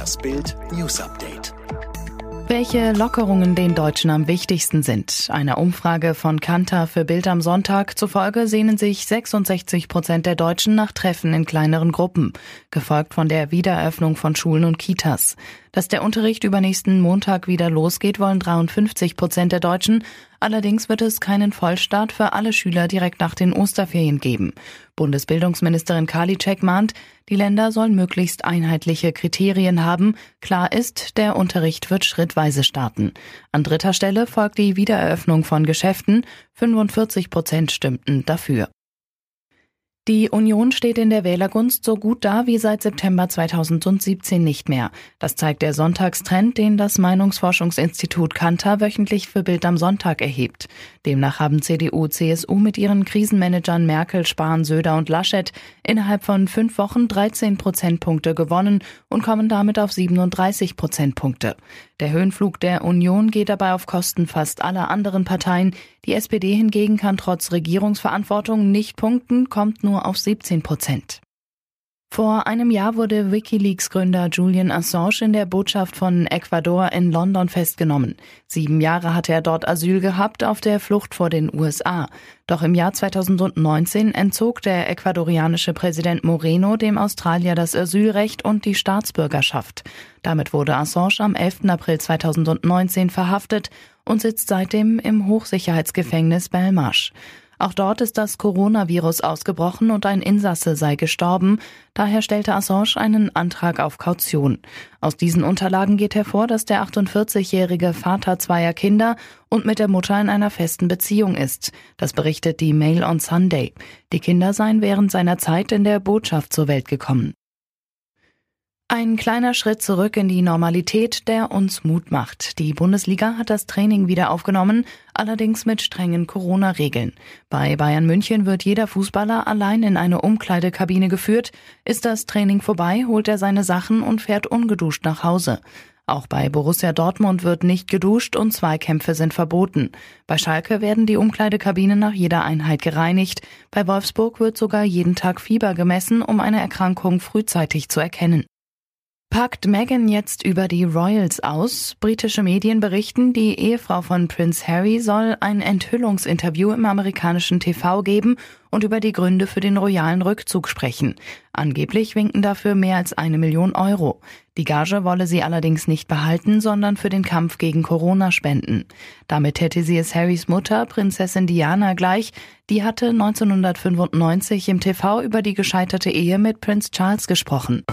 Das Bild News Update. Welche Lockerungen den Deutschen am wichtigsten sind. Einer Umfrage von Kantar für Bild am Sonntag zufolge sehnen sich 66 Prozent der Deutschen nach Treffen in kleineren Gruppen, gefolgt von der Wiedereröffnung von Schulen und Kitas. Dass der Unterricht übernächsten Montag wieder losgeht, wollen 53 Prozent der Deutschen. Allerdings wird es keinen Vollstart für alle Schüler direkt nach den Osterferien geben. Bundesbildungsministerin Karliczek mahnt, die Länder sollen möglichst einheitliche Kriterien haben. Klar ist, der Unterricht wird schrittweise starten. An dritter Stelle folgt die Wiedereröffnung von Geschäften. 45 Prozent stimmten dafür. Die Union steht in der Wählergunst so gut da wie seit September 2017 nicht mehr. Das zeigt der Sonntagstrend, den das Meinungsforschungsinstitut Kantar wöchentlich für Bild am Sonntag erhebt. Demnach haben CDU, CSU mit ihren Krisenmanagern Merkel, Spahn, Söder und Laschet innerhalb von fünf Wochen 13 Prozentpunkte gewonnen und kommen damit auf 37 Prozentpunkte. Der Höhenflug der Union geht dabei auf Kosten fast aller anderen Parteien. Die SPD hingegen kann trotz Regierungsverantwortung nicht punkten, kommt nur auf 17 Prozent. Vor einem Jahr wurde Wikileaks-Gründer Julian Assange in der Botschaft von Ecuador in London festgenommen. Sieben Jahre hatte er dort Asyl gehabt auf der Flucht vor den USA. Doch im Jahr 2019 entzog der ecuadorianische Präsident Moreno dem Australier das Asylrecht und die Staatsbürgerschaft. Damit wurde Assange am 11. April 2019 verhaftet und sitzt seitdem im Hochsicherheitsgefängnis Belmarsh. Auch dort ist das Coronavirus ausgebrochen und ein Insasse sei gestorben. Daher stellte Assange einen Antrag auf Kaution. Aus diesen Unterlagen geht hervor, dass der 48-jährige Vater zweier Kinder und mit der Mutter in einer festen Beziehung ist. Das berichtet die Mail on Sunday. Die Kinder seien während seiner Zeit in der Botschaft zur Welt gekommen. Ein kleiner Schritt zurück in die Normalität, der uns Mut macht. Die Bundesliga hat das Training wieder aufgenommen, allerdings mit strengen Corona-Regeln. Bei Bayern München wird jeder Fußballer allein in eine Umkleidekabine geführt. Ist das Training vorbei, holt er seine Sachen und fährt ungeduscht nach Hause. Auch bei Borussia Dortmund wird nicht geduscht und Zweikämpfe sind verboten. Bei Schalke werden die Umkleidekabinen nach jeder Einheit gereinigt. Bei Wolfsburg wird sogar jeden Tag Fieber gemessen, um eine Erkrankung frühzeitig zu erkennen. Packt Meghan jetzt über die Royals aus? Britische Medien berichten, die Ehefrau von Prince Harry soll ein Enthüllungsinterview im amerikanischen TV geben und über die Gründe für den royalen Rückzug sprechen. Angeblich winken dafür mehr als eine Million Euro. Die Gage wolle sie allerdings nicht behalten, sondern für den Kampf gegen Corona spenden. Damit hätte sie es Harrys Mutter, Prinzessin Diana, gleich. Die hatte 1995 im TV über die gescheiterte Ehe mit Prince Charles gesprochen.